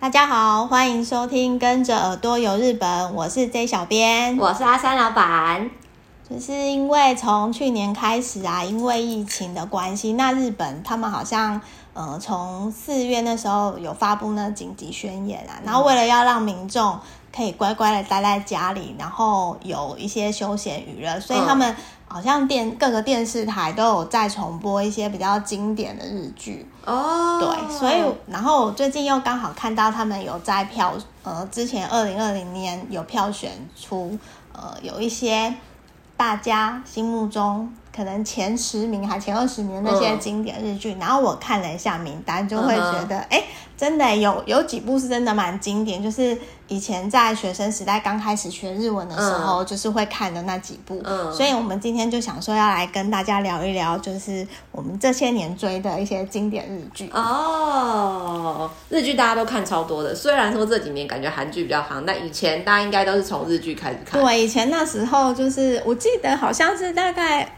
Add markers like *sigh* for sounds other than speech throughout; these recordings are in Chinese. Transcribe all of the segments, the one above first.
大家好，欢迎收听《跟着耳朵游日本》，我是 J 小编，我是阿三老板。就是因为从去年开始啊，因为疫情的关系，那日本他们好像呃从四月那时候有发布那紧急宣言啊，然后为了要让民众可以乖乖的待在家里，然后有一些休闲娱乐，所以他们。好像电各个电视台都有在重播一些比较经典的日剧。哦，对，所以然后我最近又刚好看到他们有在票呃，之前二零二零年有票选出呃有一些大家心目中可能前十名还前二十名的那些经典日剧，嗯、然后我看了一下名单，就会觉得哎、嗯，真的有有几部是真的蛮经典，就是。以前在学生时代刚开始学日文的时候，嗯、就是会看的那几部，嗯，所以我们今天就想说要来跟大家聊一聊，就是我们这些年追的一些经典日剧哦。日剧大家都看超多的，虽然说这几年感觉韩剧比较夯，但以前大家应该都是从日剧开始看。对，以前那时候就是我记得好像是大概。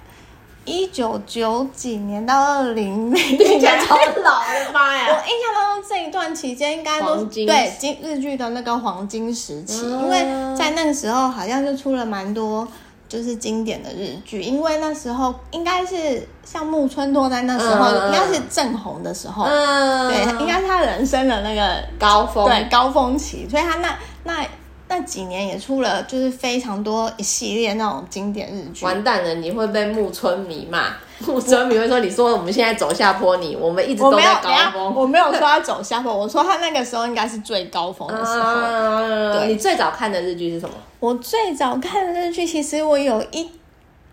一九九几年到二零零，听起来超老了妈呀！我印象当中这一段期间应该都是对金日剧的那个黄金时期，嗯，因为在那个时候好像就出了蛮多就是经典的日剧，因为那时候应该是像木村拓哉那时候，嗯、应该是正红的时候，嗯、对，应该是他人生的那个高峰，对高峰期，所以他那那。那几年也出了，就是非常多一系列那种经典日剧。完蛋了，你会被木村迷骂。木村迷会说：“你说我们现在走下坡，你我们一直都在高峰。我”我没有说他 *laughs* 走下坡，我说他那个时候应该是最高峰的时候。你最早看的日剧是什么？我最早看的日剧，其实我有一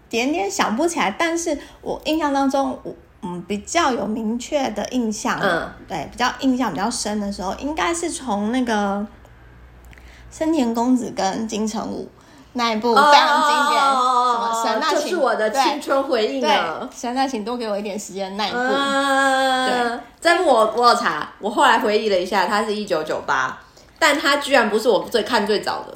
点点想不起来，但是我印象当中，嗯，比较有明确的印象，嗯，对，比较印象比较深的时候，应该是从那个。深田公子跟金城武那一部非常经典，哦、什么神奈，就是我的青春回忆了。神奈，请多给我一点时间。那一部，嗯、对，这部我我有查，我后来回忆了一下，它是一九九八，但它居然不是我最看最早的。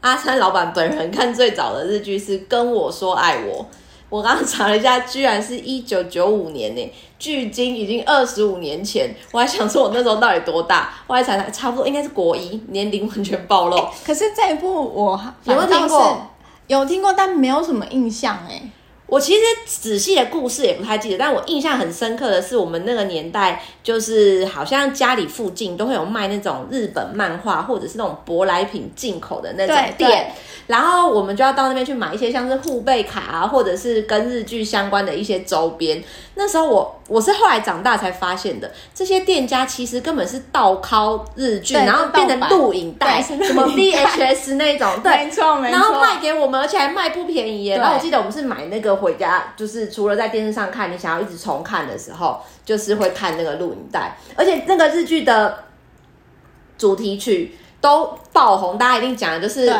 阿三老板本人看最早的日剧是《跟我说爱我》。我刚刚查了一下，居然是一九九五年呢，距今已经二十五年前。我还想说，我那时候到底多大？我还查查，差不多应该是国一，年龄完全暴露。欸，可是这一部我有没有听过？有听过，但没有什么印象哎。我其实仔细的故事也不太记得，但我印象很深刻的是，我们那个年代就是好像家里附近都会有卖那种日本漫画，或者是那种舶来品进口的那种店。然后我们就要到那边去买一些像是护贝卡啊，或者是跟日剧相关的一些周边。那时候我我是后来长大才发现的，这些店家其实根本是盗拷日剧，然后变成录影带，什么 VHS 那种，*laughs* 对，没错没错，然后卖给我们，而且还卖不便宜耶。然后我记得我们是买那个回家，就是除了在电视上看，你想要一直重看的时候，就是会看那个录影带，而且那个日剧的主题曲。都爆红，大家一定讲的就是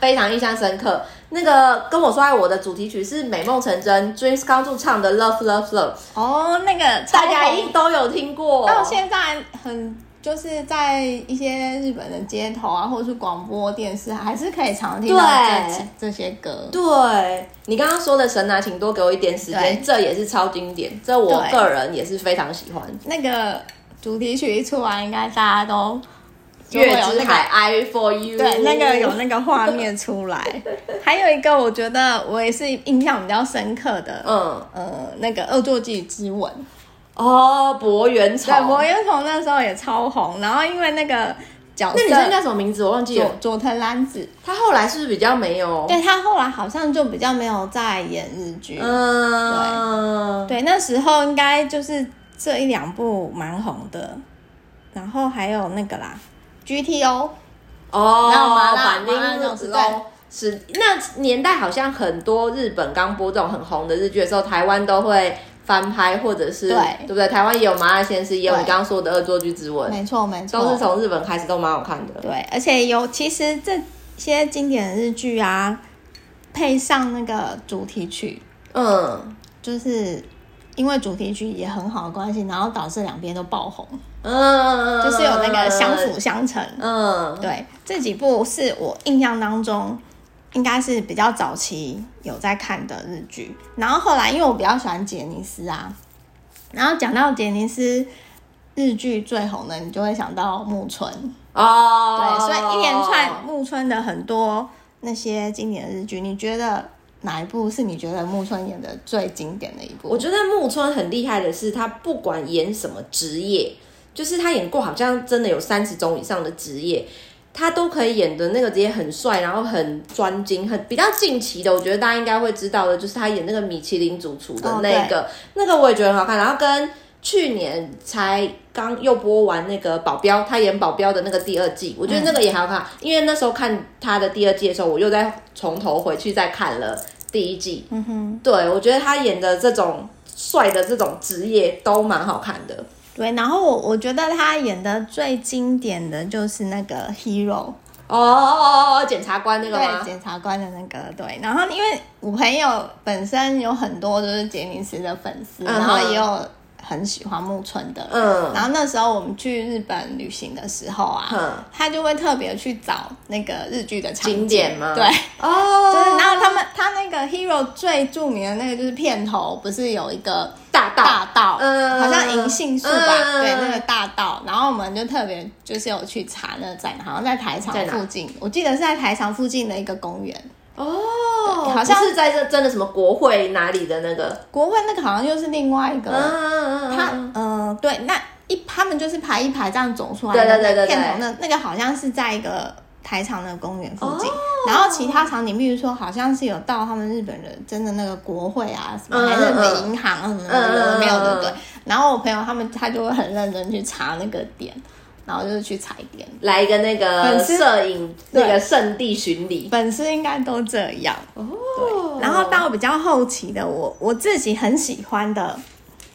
非常印象深刻。那个跟我说爱我的主题曲是美梦成真，Dreams Come True 唱的 Love Love Love。哦，那个大家一定都有听过。到现在很就是在一些日本的街头啊，或者是广播电视，还是可以常听到这这些歌。对，你刚刚说的神啊，请多给我一点时间，这也是超经典，这我个人也是非常喜欢。那个主题曲一出来，应该大家都。月之海，I for you。对，那个有那个画面出来。*laughs* 还有一个，我觉得我也是印象比较深刻的，嗯呃，那个《恶作剧之吻》哦，柏原崇。对，柏原崇那时候也超红。然后因为那个角色，那女生叫什么名字？我忘记了。佐藤蓝子。她后来是不是比较没有？对，她后来好像就比较没有在演日剧。嗯，对，对，那时候应该就是这一两部蛮红的。然后还有那个啦。GTO 哦，然后麻辣反町那种对，是那年代好像很多日本刚播这种很红的日剧的时候，台湾都会翻拍，或者是对，对不对？台湾也有麻辣鲜师，也有你刚刚说的恶作剧之吻，没错没错，都是从日本开始，都蛮好看的。对，而且有其实这些经典的日剧啊，配上那个主题曲，嗯，就是。因为主题曲也很好的关系，然后导致两边都爆红，嗯，就是有那个相辅相成，嗯，对，这几部是我印象当中应该是比较早期有在看的日剧，然后后来因为我比较喜欢杰尼斯啊，然后讲到杰尼斯，日剧最红的，你就会想到木村哦。对，所以一连串木村的很多那些经典的日剧，你觉得哪一部是你觉得木村演的最经典的一部？我觉得木村很厉害的是，他不管演什么职业，就是他演过好像真的有三十种以上的职业。他都可以演的那个职业很帅，然后很专精，很比较近期的，我觉得大家应该会知道的，就是他演那个米其林主厨的那个，哦、那个我也觉得很好看。然后跟去年才刚又播完那个保镖，他演保镖的那个第二季，我觉得那个也很好看，嗯、因为那时候看他的第二季的时候，我又再从头回去再看了第一季。嗯哼，对，我觉得他演的这种帅的这种职业都蛮好看的。对，然后我我觉得他演的最经典的就是那个 Hero 哦哦哦哦，检察官那个吗？对，检察官的那个对。然后因为我朋友本身有很多就是杰尼斯的粉丝，嗯、然后也有。很喜欢木村的，嗯，然后那时候我们去日本旅行的时候啊，嗯，他就会特别去找那个日剧的场景。经典吗？对，哦，就是然后他们他那个 Hero 最著名的那个就是片头不是有一个大道。大道，嗯，好像银杏树吧，嗯，对，那个大道，然后我们就特别就是有去查那个在，好像在台场附近，我记得是在台场附近的一个公园。哦，好像是在这真的什么国会哪里的那个国会那个好像又是另外一个，他嗯对，那一他们就是排一排这样走出来，对对对对，片头那那个好像是在一个台场的公园附近，然后其他场景，比如说好像是有到他们日本人真的那个国会啊什么，还是什么银行啊什么的没有对不对？然后我朋友他们他就会很认真去查那个点。然后就是去踩点，来一个那个摄影那个圣地巡礼，粉丝应该都这样哦。对，然后到比较后期的我，我自己很喜欢的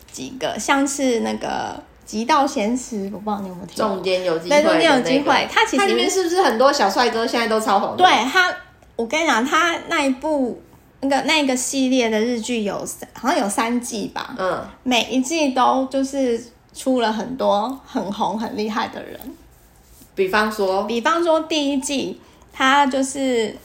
几个，像是那个《极道鲜师》，我不知道你有没有听过。中间有机会，中间有机会。它其实里面是不是很多小帅哥现在都超红？对他，我跟你讲，他那一部那个那个系列的日剧有好像有三季吧？嗯，每一季都就是。出了很多很红很厉害的人，比方说，比方说第一季他就是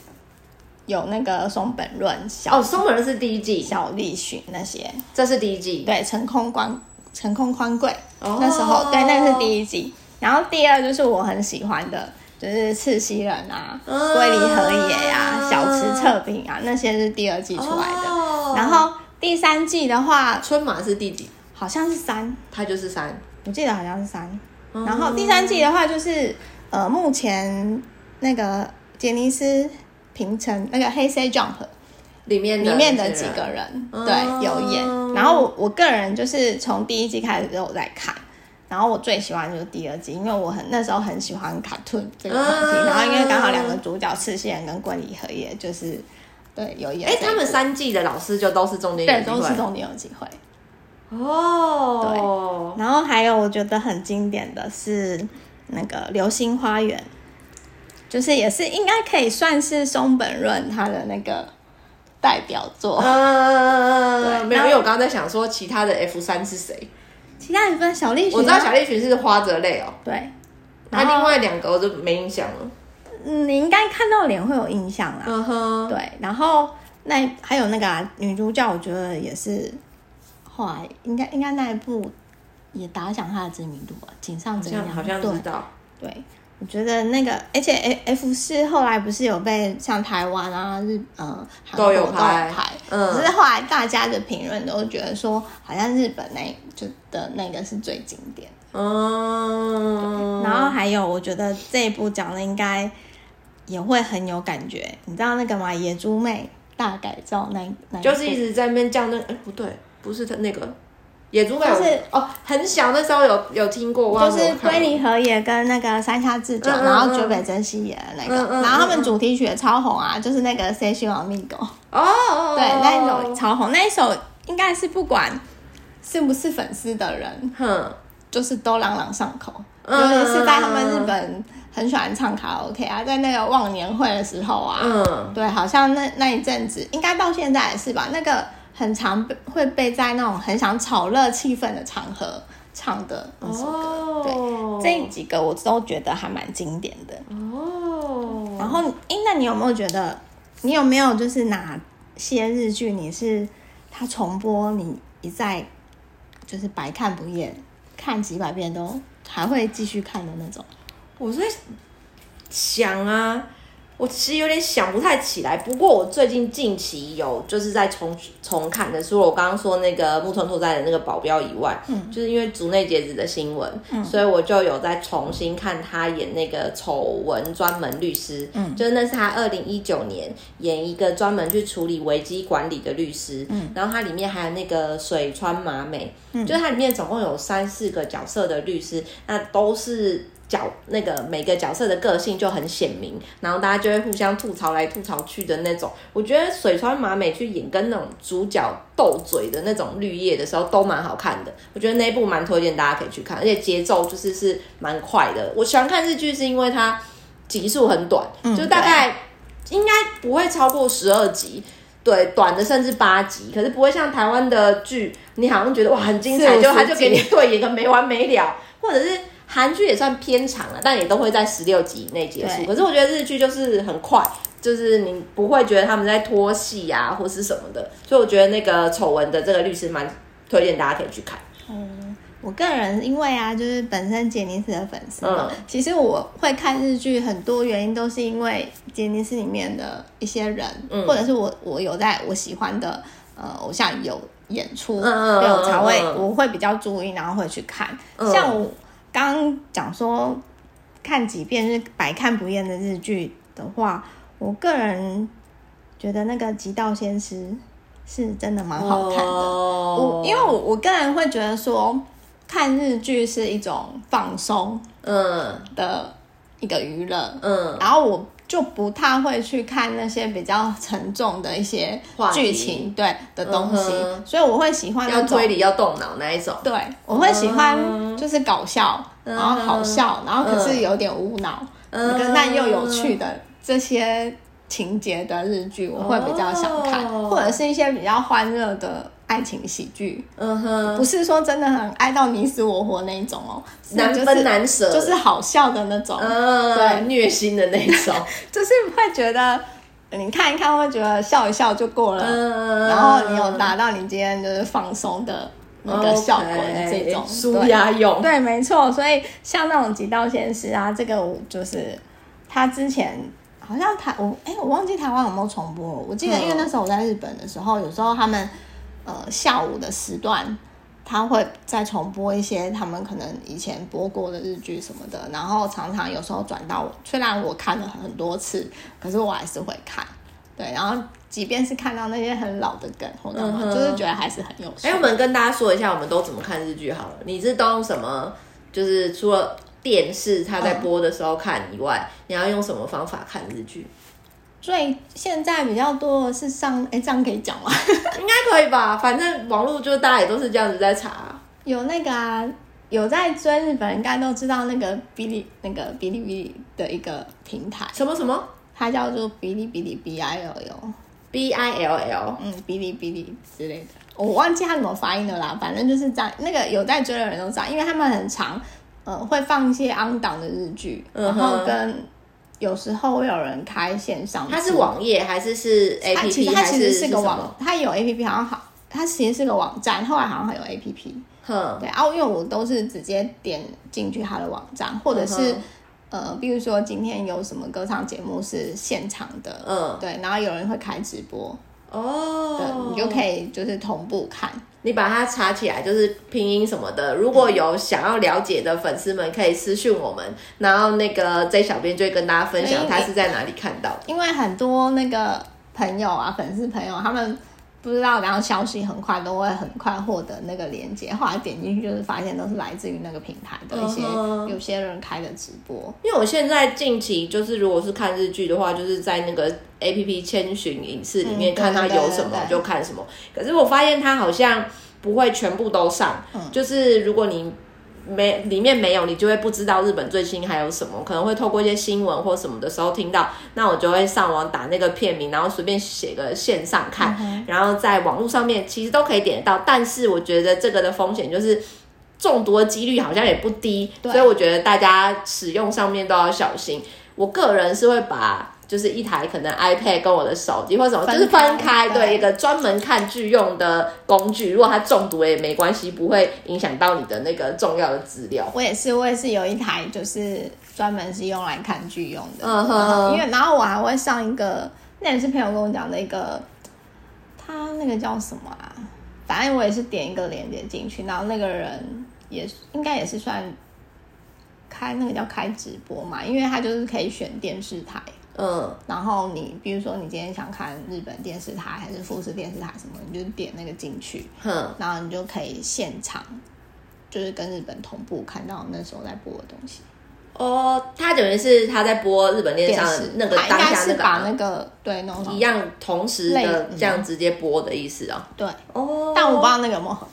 有那个松本润，小哦，松本润是第一季，小栗旬那些，这是第一季，对，成空宽成空宽贵，哦、那时候对，那是第一季，然后第二就是我很喜欢的，就是赤西仁啊，龟、嗯、梨和也啊，小池测评啊，那些是第二季出来的，哦、然后第三季的话，春马是第几？好像是三，他就是三，我记得好像是三。嗯、然后第三季的话，就是呃，目前那个杰尼斯平成那个黑 C Jump 里面里面的几个人，嗯、对，有演。然后我我个人就是从第一季开始之后在看，然后我最喜欢就是第二季，因为我很那时候很喜欢卡顿这个东西。嗯、然后因为刚好两个主角赤西仁跟龟梨和也，就是对有演。哎，他们三季的老师就都是中间有机会，对，都是中间有机会。哦，对，然后还有我觉得很经典的是那个《流星花园》，就是也是应该可以算是松本润他的那个代表作。嗯，对，没有，因为我刚刚在想说其他的 F 三是谁？其他 F 三小栗旬，我知道小栗旬是花泽类哦。对，那另外两个我就没印象了。嗯，你应该看到脸会有印象啦。嗯哼，对，然后那还有那个、啊、女主角，我觉得也是。后来应该应该那一部也打响他的知名度吧，井上真彦好像知道。对，对，我觉得那个，而且 F 四后来不是有被像台湾啊日呃韩国都有拍，嗯，只是后来大家的评论都觉得说，好像日本那就的那个是最经典。嗯，然后还有我觉得这一部讲的应该也会很有感觉，你知道那个吗？野猪妹大改造那那就是一直在那边叫那哎不对。不是他那个野猪妹，就是哦，很小那时候有有听过，就是龟梨和也跟那个山下智久，然后堀北真希演的那个，然后他们主题曲也超红啊，就是那个《青春アミーゴ》哦，对，那一首超红，那一首应该是不管是不是粉丝的人，哼，就是都朗朗上口，尤其是在他们日本很喜欢唱卡拉 OK 啊，在那个忘年会的时候啊，嗯，对，好像那那一阵子，应该到现在也是吧，那个。 很常被会被在那种很想炒热气氛的场合唱的那首歌，oh. 对，这几个我都觉得还蛮经典的哦。Oh. 然后，哎，那你有没有觉得，你有没有就是哪些日剧你是它重播你一再就是百看不厌？看几百遍都还会继续看的那种？我在想啊。我其实有点想不太起来，不过我最近近期有就是在重重看的，除了我刚刚说那个木村拓哉的那个保镖以外，嗯，就是因为竹内结子的新闻，嗯，所以我就有在重新看他演那个丑闻专门律师，嗯，就是那是他二零一九年演一个专门去处理危机管理的律师，嗯，然后它里面还有那个水川麻美，嗯，就是他里面总共有三四个角色的律师，那都是。角那个每个角色的个性就很鲜明，然后大家就会互相吐槽来吐槽去的那种。我觉得水川麻美去演跟那种主角斗嘴的那种绿叶的时候都蛮好看的。我觉得那一部蛮推荐大家可以去看，而且节奏就是是蛮快的。我喜欢看日剧是因为它集数很短，嗯、就大概应该不会超过十二集，对，短的甚至八集，可是不会像台湾的剧，你好像觉得哇很精彩，就他就给你对演个没完没了，或者是。韩剧也算偏长了，但也都会在十六集以内结束。可是我觉得日剧就是很快，就是你不会觉得他们在拖戏啊，或是什么的。所以我觉得那个丑闻的这个律师蛮推荐大家可以去看。嗯，我个人因为啊，就是本身杰尼斯的粉丝嘛，嗯，其实我会看日剧很多原因都是因为杰尼斯里面的一些人，嗯，或者是我我有在我喜欢的呃偶像有演出，嗯，有才会我会比较注意，然后会去看，嗯，像我。刚讲说看几遍是百看不厌的日剧的话，我个人觉得那个《极道先师》是真的蛮好看的。我因为我我个人会觉得说看日剧是一种放松，嗯的一个娱乐，嗯，然后我。就不太会去看那些比较沉重的一些剧情，对的东西，嗯，所以我会喜欢要推理要动脑那一种。对，我会喜欢就是搞笑，嗯，然后好笑，然后可是有点无脑，嗯，但又有趣的这些情节的日剧，我会比较想看，哦，或者是一些比较欢乐的。爱情喜剧，嗯哼，不是说真的很爱到你死我活那一种哦，难分难舍，就是好笑的那种，嗯，对，虐心的那种，*laughs* 就是会觉得你看一看会觉得笑一笑就过了，嗯，然后你有达到你今天就是放松的那个效果的这种。舒压用，对，没错，所以像那种极道鲜师啊，这个我就是他之前好像台我哎、欸、我忘记台湾有没有重播了，我记得因为那时候我在日本的时候，有时候他们。呃，下午的时段，他会再重播一些他们可能以前播过的日剧什么的，然后常常有时候转到，虽然我看了很多次，可是我还是会看，对，然后即便是看到那些很老的梗或者什么，嗯，就是觉得还是很有趣。哎，我们跟大家说一下，我们都怎么看日剧好了。你是都用什么？就是除了电视他在播的时候看以外，嗯，你要用什么方法看日剧？所以现在比较多的是上，哎，这样可以讲吗？*laughs* 应该可以吧，反正网络就大家也都是这样子在查啊。有那个啊，有在追日本，应该都知道那个哔哩那个哔哩哔哩的一个平台。什么什么？它叫做哔哩哔哩 B I L L，B I L L，嗯，哔哩哔哩之类的，我忘记它怎么发音的啦。反正就是这样，那个有在追的人都知道，因为他们很常，呃，会放一些 on 档的日剧，然后跟。有时候会有人开线上，它是网页还是是 A P P？它其实是个网，它有 A P P，好像好，它其实是个网站，后来好像还有 A P P。哼，对啊，因为我都是直接点进去它的网站，或者是呃，比如说今天有什么歌唱节目是现场的，嗯，对，然后有人会开直播，哦，对，你就可以就是同步看。你把它查起来，就是拼音什么的。如果有想要了解的粉丝们，可以私讯我们，然后那个 J 小编就会跟大家分享他是在哪里看到的。因为很多那个朋友啊，粉丝朋友他们。不知道，然后消息很快都会很快获得那个链接，后来点进去就是发现都是来自于那个平台的一些、uh -huh. 有些人开的直播。因为我现在近期就是如果是看日剧的话，就是在那个 APP 千寻影视里面看它有什么就看什么。可是我发现它好像不会全部都上，嗯、就是如果你。没里面没有，你就会不知道日本最新还有什么，可能会透过一些新闻或什么的时候听到，那我就会上网打那个片名，然后随便写个线上看，嗯、然后在网络上面其实都可以点得到，但是我觉得这个的风险就是中毒的几率好像也不低，所以我觉得大家使用上面都要小心。我个人是会把就是一台可能 iPad 跟我的手机或者什么，就是分开，对，一个专门看剧用的工具。如果它中毒也没关系，不会影响到你的那个重要的资料。我也是，我也是有一台，就是专门是用来看剧用的。嗯哼，因为然后我还会上一个，那也是朋友跟我讲的一个，他那个叫什么啊？反正我也是点一个链接进去，然后那个人也应该也是算开那个叫开直播嘛，因为他就是可以选电视台。嗯，然后你比如说你今天想看日本电视台还是富士电视台什么，你就点那个进去，嗯，然后你就可以现场就是跟日本同步看到那时候在播的东西。哦，他等于是他在播日本电视那个当下那个把那个对那种一样同时的这样直接播的意思啊？对，哦，但我不知道那个有没有合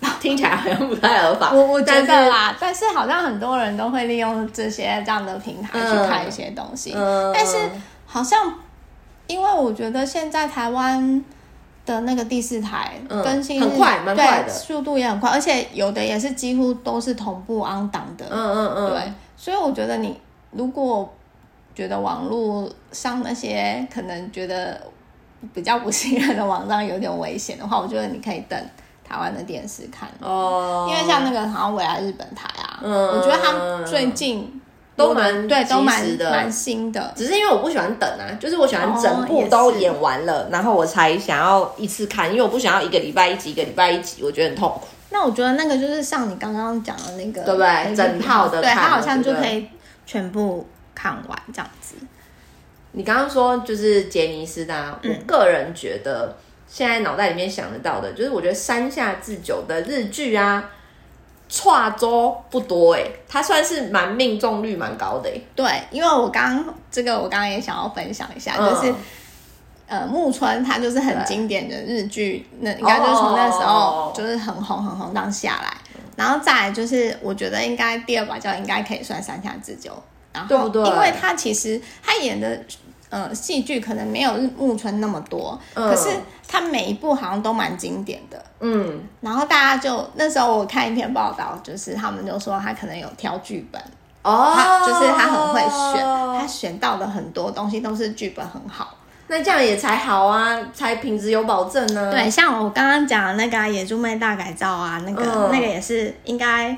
法，听起来好像不太合法。我我觉得啦，但是好像很多人都会利用这些这样的平台去看一些东西，但是好像因为我觉得现在台湾的那个第四台更新很快，蛮快的，速度也很快，而且有的也是几乎都是同步 on 档的，嗯嗯嗯，对。所以我觉得你如果觉得网络上那些可能觉得比较不信任的网站有点危险的话，我觉得你可以等台湾的电视看哦。因为像那个好像未来日本台啊，嗯，我觉得他们最近都蛮对，都蛮蛮新的。只是因为我不喜欢等啊，就是我喜欢整部都演完了，然后我才想要一次看，因为我不想要一个礼拜一集，一个礼拜一集，我觉得很痛苦。那我觉得那个就是像你刚刚讲的那个，对不对？整套的，对，它好像就可以全部看完这样子。你刚刚说就是杰尼斯的，我个人觉得现在脑袋里面想得到的，就是我觉得山下智久的日剧啊，跨周不多哎，它算是蛮命中率蛮高的哎。对，因为我刚这个我刚刚也想要分享一下，就是。呃，木村他就是很经典的日剧，那应该就是从那时候就是很红很红当下来，然后再来就是我觉得应该第二把交应该可以算山下智久，然后对不对？因为他其实他演的呃戏剧可能没有木村那么多，可是他每一部好像都蛮经典的，嗯，然后大家就那时候我看一篇报道，就是他们就说他可能有挑剧本哦，他就是他很会选，他选到的很多东西都是剧本很好。那这样也才好啊，才品质有保证呢、啊。对，像我刚刚讲的那个、啊《野猪妹大改造》啊，那个、嗯、那个也是应该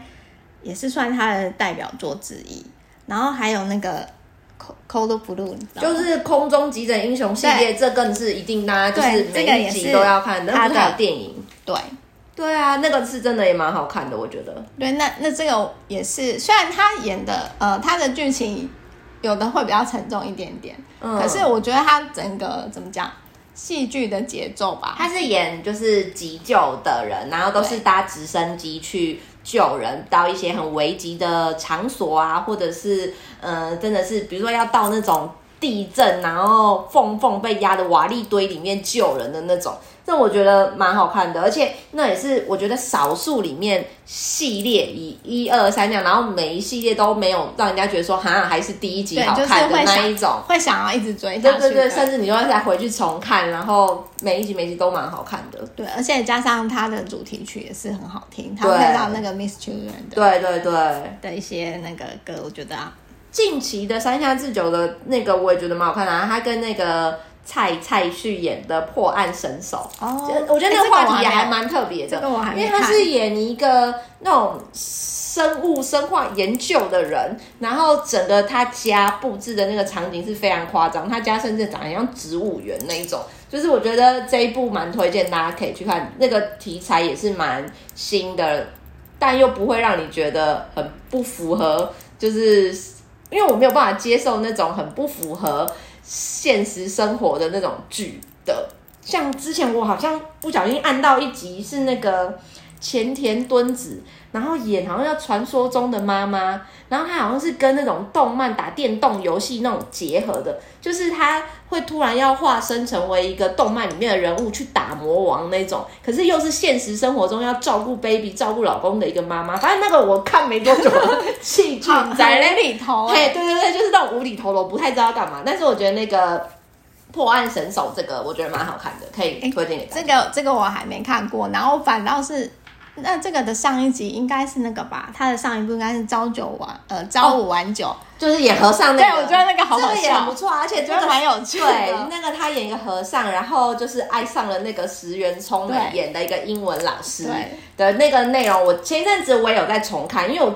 也是算他的代表作之一。然后还有那个《Code Blue》，就是空中急诊英雄系列，这更是一定大家就是每一集都要看的。他的电影，对对啊，那个是真的也蛮好看的，我觉得。对，那那这个也是，虽然他演的呃，他的剧情。有的会比较沉重一点点，嗯，可是我觉得他整个怎么讲，戏剧的节奏吧，他是演就是急救的人，然后都是搭直升机去救人到一些很危急的场所啊，或者是呃，真的是比如说要到那种地震，然后缝缝被压的瓦砾堆里面救人的那种。这我觉得蛮好看的，而且那也是我觉得少数里面系列以一二三这样，然后每一系列都没有让人家觉得说好像还是第一集好看的那一种，会想要一直追下去。对对对，甚至你就要再回去重看，然后每一集每一集都蛮好看的。对，而且加上它的主题曲也是很好听，它配到那个 Miss Children 的，对对对的一些那个歌，我觉得啊，近期的山下智久的那个我也觉得蛮好看的，他跟那个。蔡蔡旭演的破案神手，哦，我觉得那个话题也还蛮特别的，欸这个，因为他是演一个那种生物生化研究的人，然后整个他家布置的那个场景是非常夸张，他家甚至长得像植物园那一种，就是我觉得这一部蛮推荐大家可以去看，那个题材也是蛮新的，但又不会让你觉得很不符合，就是因为我没有办法接受那种很不符合。现实生活的那种剧的，像之前我好像不小心按到一集是那个前田敦子，然后演好像叫传说中的妈妈，然后她好像是跟那种动漫打电动游戏那种结合的，就是她会突然要化身成为一个动漫里面的人物去打魔王那种，可是又是现实生活中要照顾 baby、照顾老公的一个妈妈。反正那个我看没多久，*laughs* 戏剧在那里头，嘿，对对对，就是那种无厘头的，我不太知道干嘛。但是我觉得那个破案神手这个，我觉得蛮好看的，可以推荐给大家。这个这个我还没看过，然后反倒是那这个的上一集应该是那个吧？他的上一部应该是朝九晚呃朝五晚九，就是演和尚那个。对，我觉得那个好好笑，不错，而且觉得蛮有趣的。对，那个他演一个和尚，然后就是爱上了那个石原聪美演的一个英文老师的那个内容。我前一阵子我也有在重看，因为我。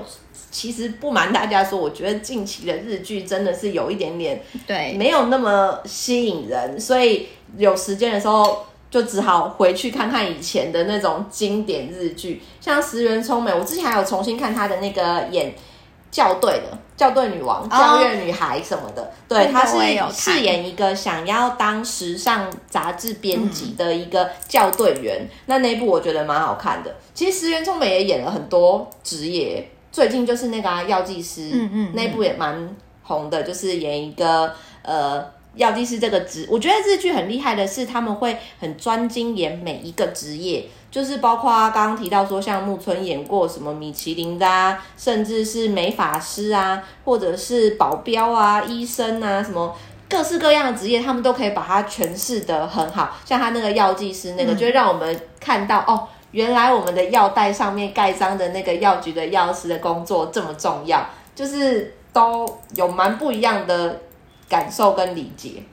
其实不瞒大家说，我觉得近期的日剧真的是有一点点对，没有那么吸引人，所以有时间的时候就只好回去看看以前的那种经典日剧，像石原聪美，我之前还有重新看她的那个演校对的校对女王、教院女孩什么的，哦、对，她是饰演一个想要当时尚杂志编辑的一个校对员，嗯、那那部我觉得蛮好看的。其实石原聪美也演了很多职业。最近就是那个啊，药剂师，嗯嗯，那部也蛮红的，就是演一个呃药剂师这个职。我觉得日剧很厉害的是，他们会很专精演每一个职业，就是包括刚刚提到说，像木村演过什么米其林的啊，甚至是美发师啊，或者是保镖啊、医生啊，什么各式各样的职业，他们都可以把它诠释的很好。像他那个药剂师那个，就会让我们看到、嗯、哦。原来我们的药袋上面盖章的那个药局的药师的工作这么重要，就是都有蛮不一样的感受跟理解。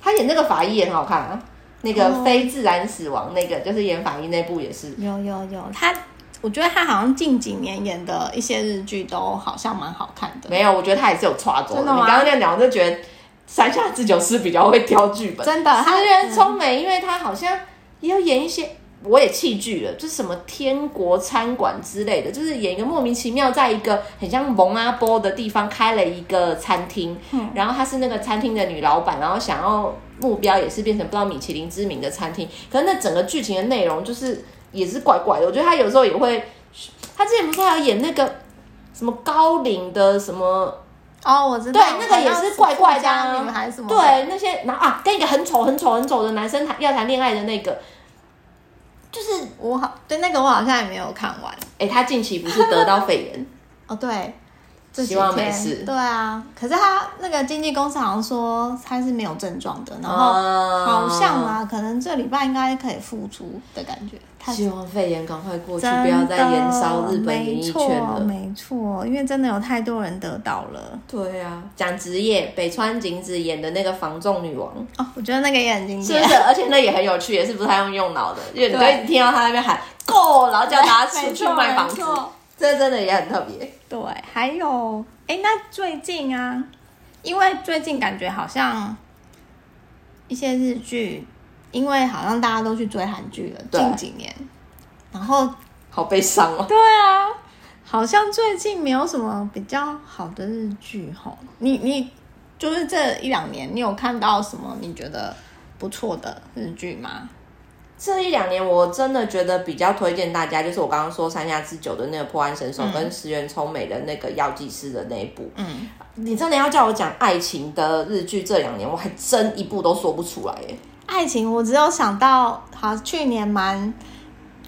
他演那个法医也很好看啊，那个非自然死亡那个、哦、就是演法医那部也是。有有有，他我觉得他好像近几年演的一些日剧都好像蛮好看的。没有，我觉得他也是有差错的。你刚刚那样讲，我就觉得山下智久是比较会挑剧本。真的，他石原聪美，因为他好像也有演一些。我也弃剧了，就是什么天国餐馆之类的，就是演一个莫名其妙，在一个很像蒙阿波的地方开了一个餐厅，嗯，然后她是那个餐厅的女老板，然后想要目标也是变成不知道米其林知名的餐厅，可是那整个剧情的内容就是也是怪怪的。我觉得她有时候也会，她之前不是还有演那个什么高龄的什么哦，我知道，对，那个也是怪怪的，啊，还是什么？对，那些然后啊，跟一个很丑很丑很丑的男生谈要谈恋爱的那个。就是我好对那个我好像也没有看完。哎、欸，他近期不是得到肺炎？*laughs* 哦，对，希望没事。对啊，可是他那个经纪公司好像说他是没有症状的，然后好像啊，可能这礼拜应该可以复出的感觉。希望肺炎赶快过去，不要再延烧日本演艺圈了。没错，因为真的有太多人得到了。对啊，讲职业，北川景子演的那个防重女王哦，我觉得那个也很经典，是不是？而且那也很有趣，也是不太用用脑的，因为你可以听到他那边喊 “Go”，然后叫大家出去卖房子，这真的也很特别。对，还有哎，那最近啊，因为最近感觉好像一些日剧。因为好像大家都去追韩剧了，近几年，然后好悲伤哦。对啊，好像最近没有什么比较好的日剧齁。你你就是这一两年，你有看到什么你觉得不错的日剧吗？这一两年我真的觉得比较推荐大家，就是我刚刚说三下之久的那个破案神手，嗯、跟石原聪美的那个药剂师的那一部。嗯，你真的要叫我讲爱情的日剧，这两年我还真一部都说不出来耶。爱情，我只有想到，好，去年蛮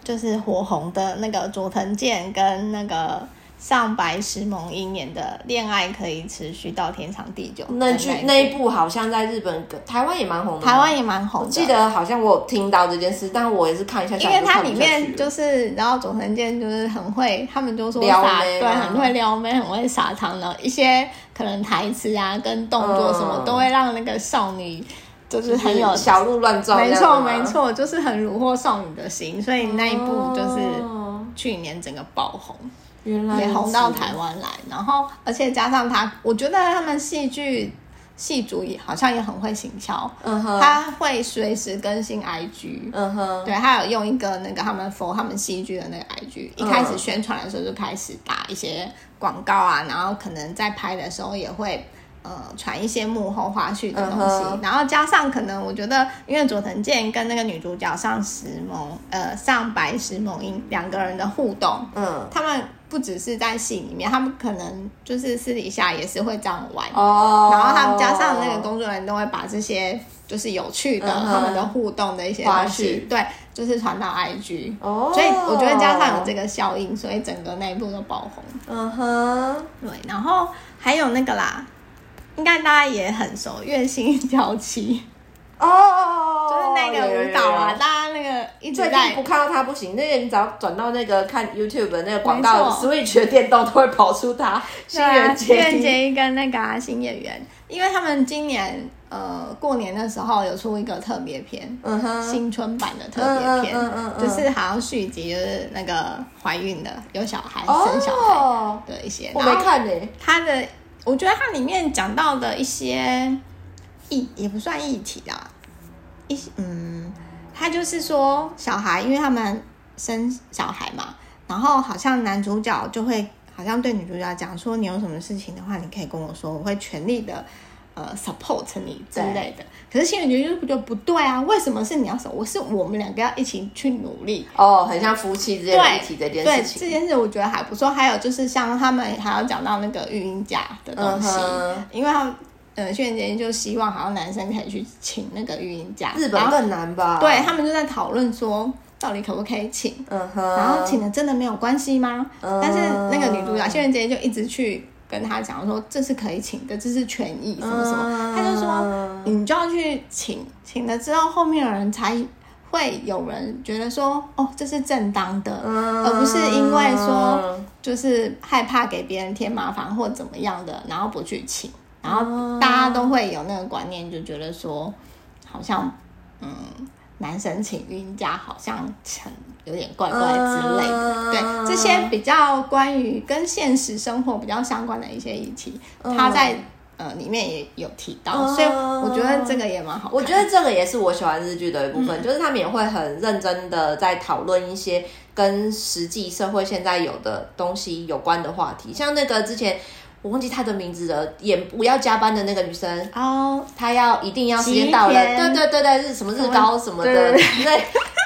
就是火红的那个佐藤健跟那个上白石萌音演的《恋爱可以持续到天长地久》那剧那一部好像在日本、台湾也蛮红的，台湾也蛮红的。我记得好像我有听到这件事，但我也是看一下，因为它里面就是，然后佐藤健就是很会，他们就说撒对，很会撩妹，很会撒糖的一些可能台词啊跟动作什么，都会让那个少女。就是很有小鹿乱撞，没错没错，就是很虏获少女的心，所以那一部就是去年整个爆红，原来也红到台湾来，然后而且加上他，我觉得他们戏剧戏组也好像也很会行销，嗯哼，他会随时更新 IG，嗯哼，对，他有用一个那个他们 for 他们戏剧的那个 IG，一开始宣传的时候就开始打一些广告啊，然后可能在拍的时候也会。呃，传一些幕后花絮的东西，uh huh. 然后加上可能我觉得，因为佐藤健跟那个女主角上石萌，呃，上白石萌音两个人的互动，嗯，uh. 他们不只是在戏里面，他们可能就是私底下也是会这样玩哦。Oh. 然后他们加上那个工作人员都会把这些就是有趣的、uh. 他们的互动的一些东西，对，就是传到 IG 哦。Oh. 所以我觉得加上有这个效应，所以整个那一部都爆红。嗯哼、uh，huh. 对，然后还有那个啦。应该大家也很熟，《月薪娇妻》哦哦就是那个舞蹈啊，大家最近不看到他不行，那个你只要转到那个看 YouTube 的那个广告，Switch 的电动都会跑出他。新垣结衣跟那个、啊、新演员，因为他们今年呃过年的时候有出一个特别片，嗯哼，新春版的特别片，嗯嗯，就是好像续集，就是那个怀孕的有小孩、哦、生小孩的一些，我没看呢。他的我觉得它里面讲到的一些议也不算议题啦。一些嗯，他就是说小孩，因为他们生小孩嘛，然后好像男主角就会好像对女主角讲说，你有什么事情的话，你可以跟我说，我会全力的呃 support 你之类的。可是新垣结衣就觉得不对啊，为什么是你要说？我是我们两个要一起去努力哦，很像夫妻之间一起这件事情。对，这件事我觉得还不错。还有就是像他们还要讲到那个育婴假的东西，嗯、因为他们。呃，新垣结衣就希望好像男生可以去请那个育婴假，日本更难吧？对，他们就在讨论说，到底可不可以请？嗯哼。然后请了真的没有关系吗？嗯。但是那个女主角新垣结衣就一直去跟他讲说，这是可以请的，这是权益什么什么。他就说，你就要去请，请了之后后面的人才会有人觉得说，哦，这是正当的，而不是因为说就是害怕给别人添麻烦或怎么样的，然后不去请。然后大家都会有那个观念，就觉得说，好像嗯，男生请育婴假好像很有点怪怪之类的。对，这些比较关于跟现实生活比较相关的一些议题，他在呃里面也有提到，所以我觉得这个也蛮好。我觉得这个也是我喜欢日剧的一部分，就是他们也会很认真的在讨论一些跟实际社会现在有的东西有关的话题，像那个之前。我忘记她的名字了，演我要加班的那个女生。哦，她要一定要时间到了，对对对对，日什么日高什么？的，*laughs* 对，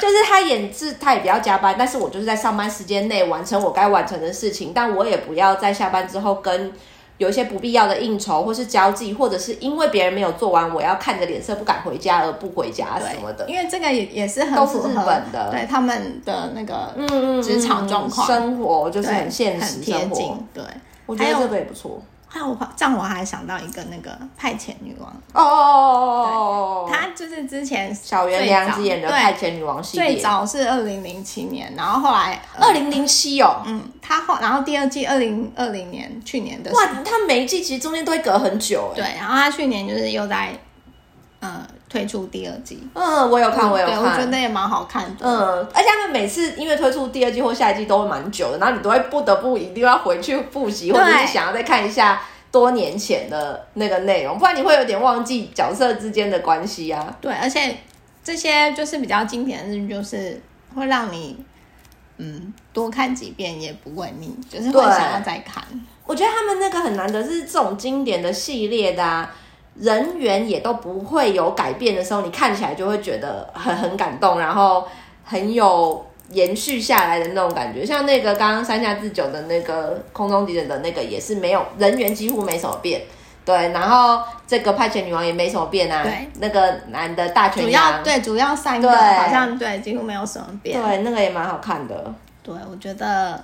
就是她演是她也不要加班，但是我就是在上班时间内完成我该完成的事情，但我也不要在下班之后跟有一些不必要的应酬或是交际，或者是因为别人没有做完，我要看着脸色不敢回家而不回家什么的，因为这个也也是很都是日本的，对他们的那个嗯职场状况、生活就是很现实生活，很贴近，对。我觉得这个也不错。还有，这样我还想到一个那个派遣女王哦哦哦哦，她就是之前小圆良子演的派遣女王系列，最早是二零零七年，然后后来二零零七哦，嗯，她后然后第二季二零二零年去年的哇，她每一季其实中间都会隔很久哎，对，然后她去年就是又在。嗯，推出第二季。嗯，我有看，我有看，我觉得也蛮好看的。嗯，而且他们每次因为推出第二季或下一季都会蛮久的，然后你都会不得不一定要回去复习，或者是想要再看一下多年前的那个内容，不然你会有点忘记角色之间的关系啊。对，而且这些就是比较经典的日剧，就是会让你嗯多看几遍也不会腻，就是会想要再看。我觉得他们那个很难得是这种经典的系列的啊。人员也都不会有改变的时候，你看起来就会觉得很很感动，然后很有延续下来的那种感觉。像那个刚刚山下智久的那个空中敌人的那个也是没有人员几乎没什么变，对。然后这个派遣女王也没什么变啊，对。那个男的大拳主要，对，主要三个好像对几乎没有什么变，对，那个也蛮好看的。对，我觉得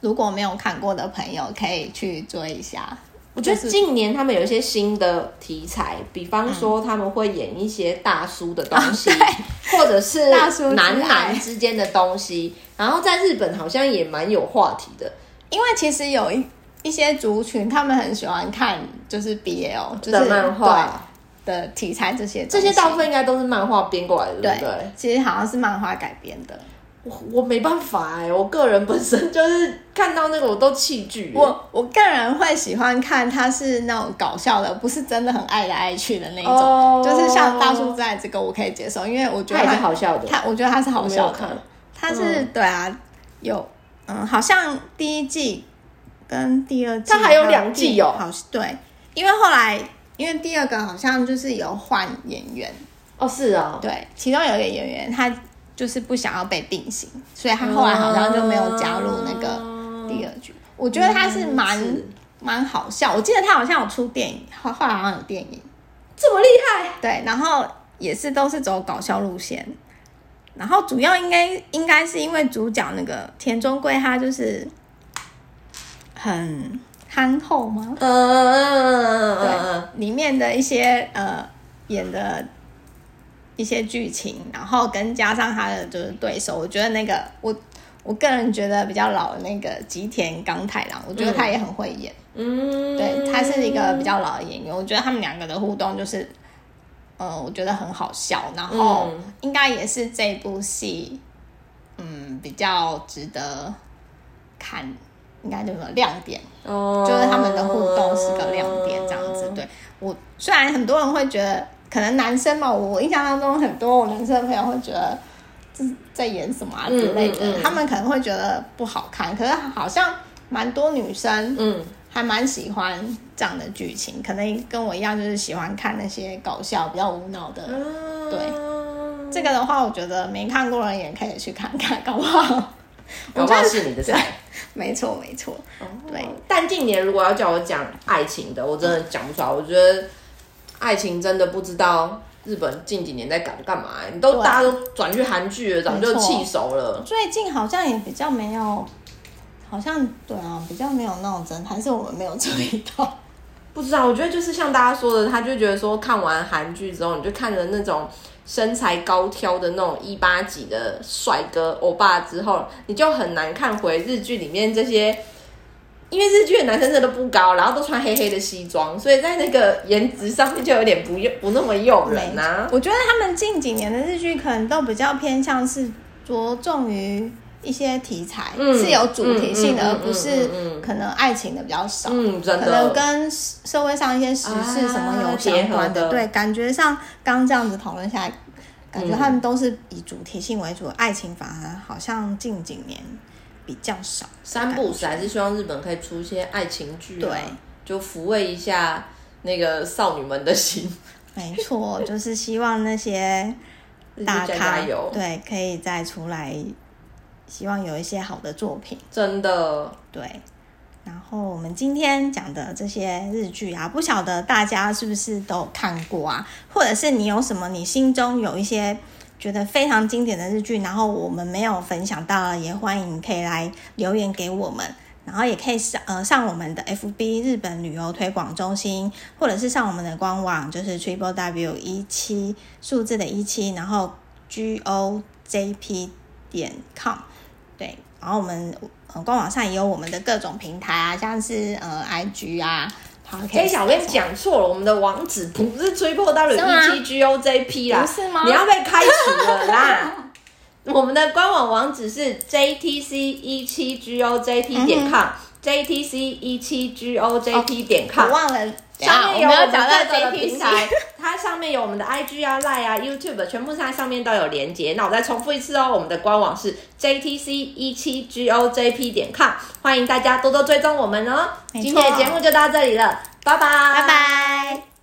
如果没有看过的朋友可以去追一下。我觉得近年他们有一些新的题材，比方说他们会演一些大叔的东西，嗯、或者是男男之间的东西。然后在日本好像也蛮有话题的，因为其实有一一些族群，他们很喜欢看就是 BL 就是的漫画的题材，这些这些大部分应该都是漫画编过来的，对不对？其实好像是漫画改编的。我我没办法哎、欸，我个人本身就是看到那个我都弃剧。我我个人会喜欢看他是那种搞笑的，不是真的很爱来爱去的那一种。Oh, 就是像大叔在这个我可以接受，因为我觉得他是好笑的。他我觉得他是好笑的，他是、嗯、对啊，有嗯，好像第一季跟第二季，他还有两季哦。好对，因为后来因为第二个好像就是有换演员哦，是啊、哦，对，其中有一个演员他。就是不想要被定型，所以他后来好像就没有加入那个第二剧。嗯、我觉得他是蛮蛮、嗯、好笑，我记得他好像有出电影，后后来好像有电影，这么厉害。对，然后也是都是走搞笑路线，然后主要应该应该是因为主角那个田中圭他就是很憨厚吗？呃，对，里面的一些呃演的。一些剧情，然后跟加上他的就是对手，我觉得那个我我个人觉得比较老的那个吉田刚太郎，我觉得他也很会演。嗯，对，他是一个比较老的演员，我觉得他们两个的互动就是，呃，我觉得很好笑，然后应该也是这部戏，嗯，比较值得看，应该就是亮点，哦，就是他们的互动是个亮点，这样子。对，我虽然很多人会觉得。可能男生嘛，我印象当中很多我男生的朋友会觉得这是在演什么啊之类的，嗯嗯嗯、他们可能会觉得不好看。可是好像蛮多女生，嗯，还蛮喜欢这样的剧情。可能跟我一样，就是喜欢看那些搞笑、比较无脑的。嗯、对，这个的话，我觉得没看过的人也可以去看看，搞不好，*laughs* 我不好是你的菜。*laughs* 没错，没错。对，但近年如果要叫我讲爱情的，我真的讲不出来。我觉得。爱情真的不知道日本近几年在干干嘛？欸，你都大家都转去韩剧了，早就气熟了。最近好像也比较没有，好像对啊，比较没有那种真，还是我们没有注意到。不知道，我觉得就是像大家说的，他就觉得说看完韩剧之后，你就看了那种身材高挑的那种一八几的帅哥欧巴之后，你就很难看回日剧里面这些。因为日剧的男生真的都不高，然后都穿黑黑的西装，所以在那个颜值上面就有点不不那么诱人呐、啊。我觉得他们近几年的日剧可能都比较偏向是着重于一些题材、嗯、是有主题性的，嗯、而不是可能爱情的比较少。嗯，真的。可能跟社会上一些时事什么有相关的。啊、对，感觉上刚这样子讨论下来，感觉他们都是以主题性为主，爱情反而好像近几年。比较少，三部时还是希望日本可以出一些爱情剧，对，就抚慰一下那个少女们的心。*laughs* 没错，就是希望那些大咖有对可以再出来，希望有一些好的作品。真的，对。然后我们今天讲的这些日剧啊，不晓得大家是不是都看过啊？或者是你有什么，你心中有一些。觉得非常经典的日剧，然后我们没有分享到，也欢迎可以来留言给我们，然后也可以上呃上我们的 FB 日本旅游推广中心，或者是上我们的官网，就是 Triple W 一七数字的一七，然后 G O J P 点 com，对，然后我们呃官网上也有我们的各种平台啊，像是呃 IG 啊。好，可以。我跟你讲错了，我们的网址不是 Triple W 一七 G O J P 啦，是吗？你要被开除了啦！*laughs* 我们的官网网址是 J T C 一七 G O J P 点 com，J T C 一七 G O J P 点 com。我忘了。上面有我们各个平台，*laughs* 它上面有我们的 IG 啊、Line 啊、YouTube，全部在上面都有连接。那我再重复一次哦，我们的官网是 JTC 一七 GOJP 点 com，欢迎大家多多追踪我们哦。今天的节目就到这里了，拜拜，拜拜。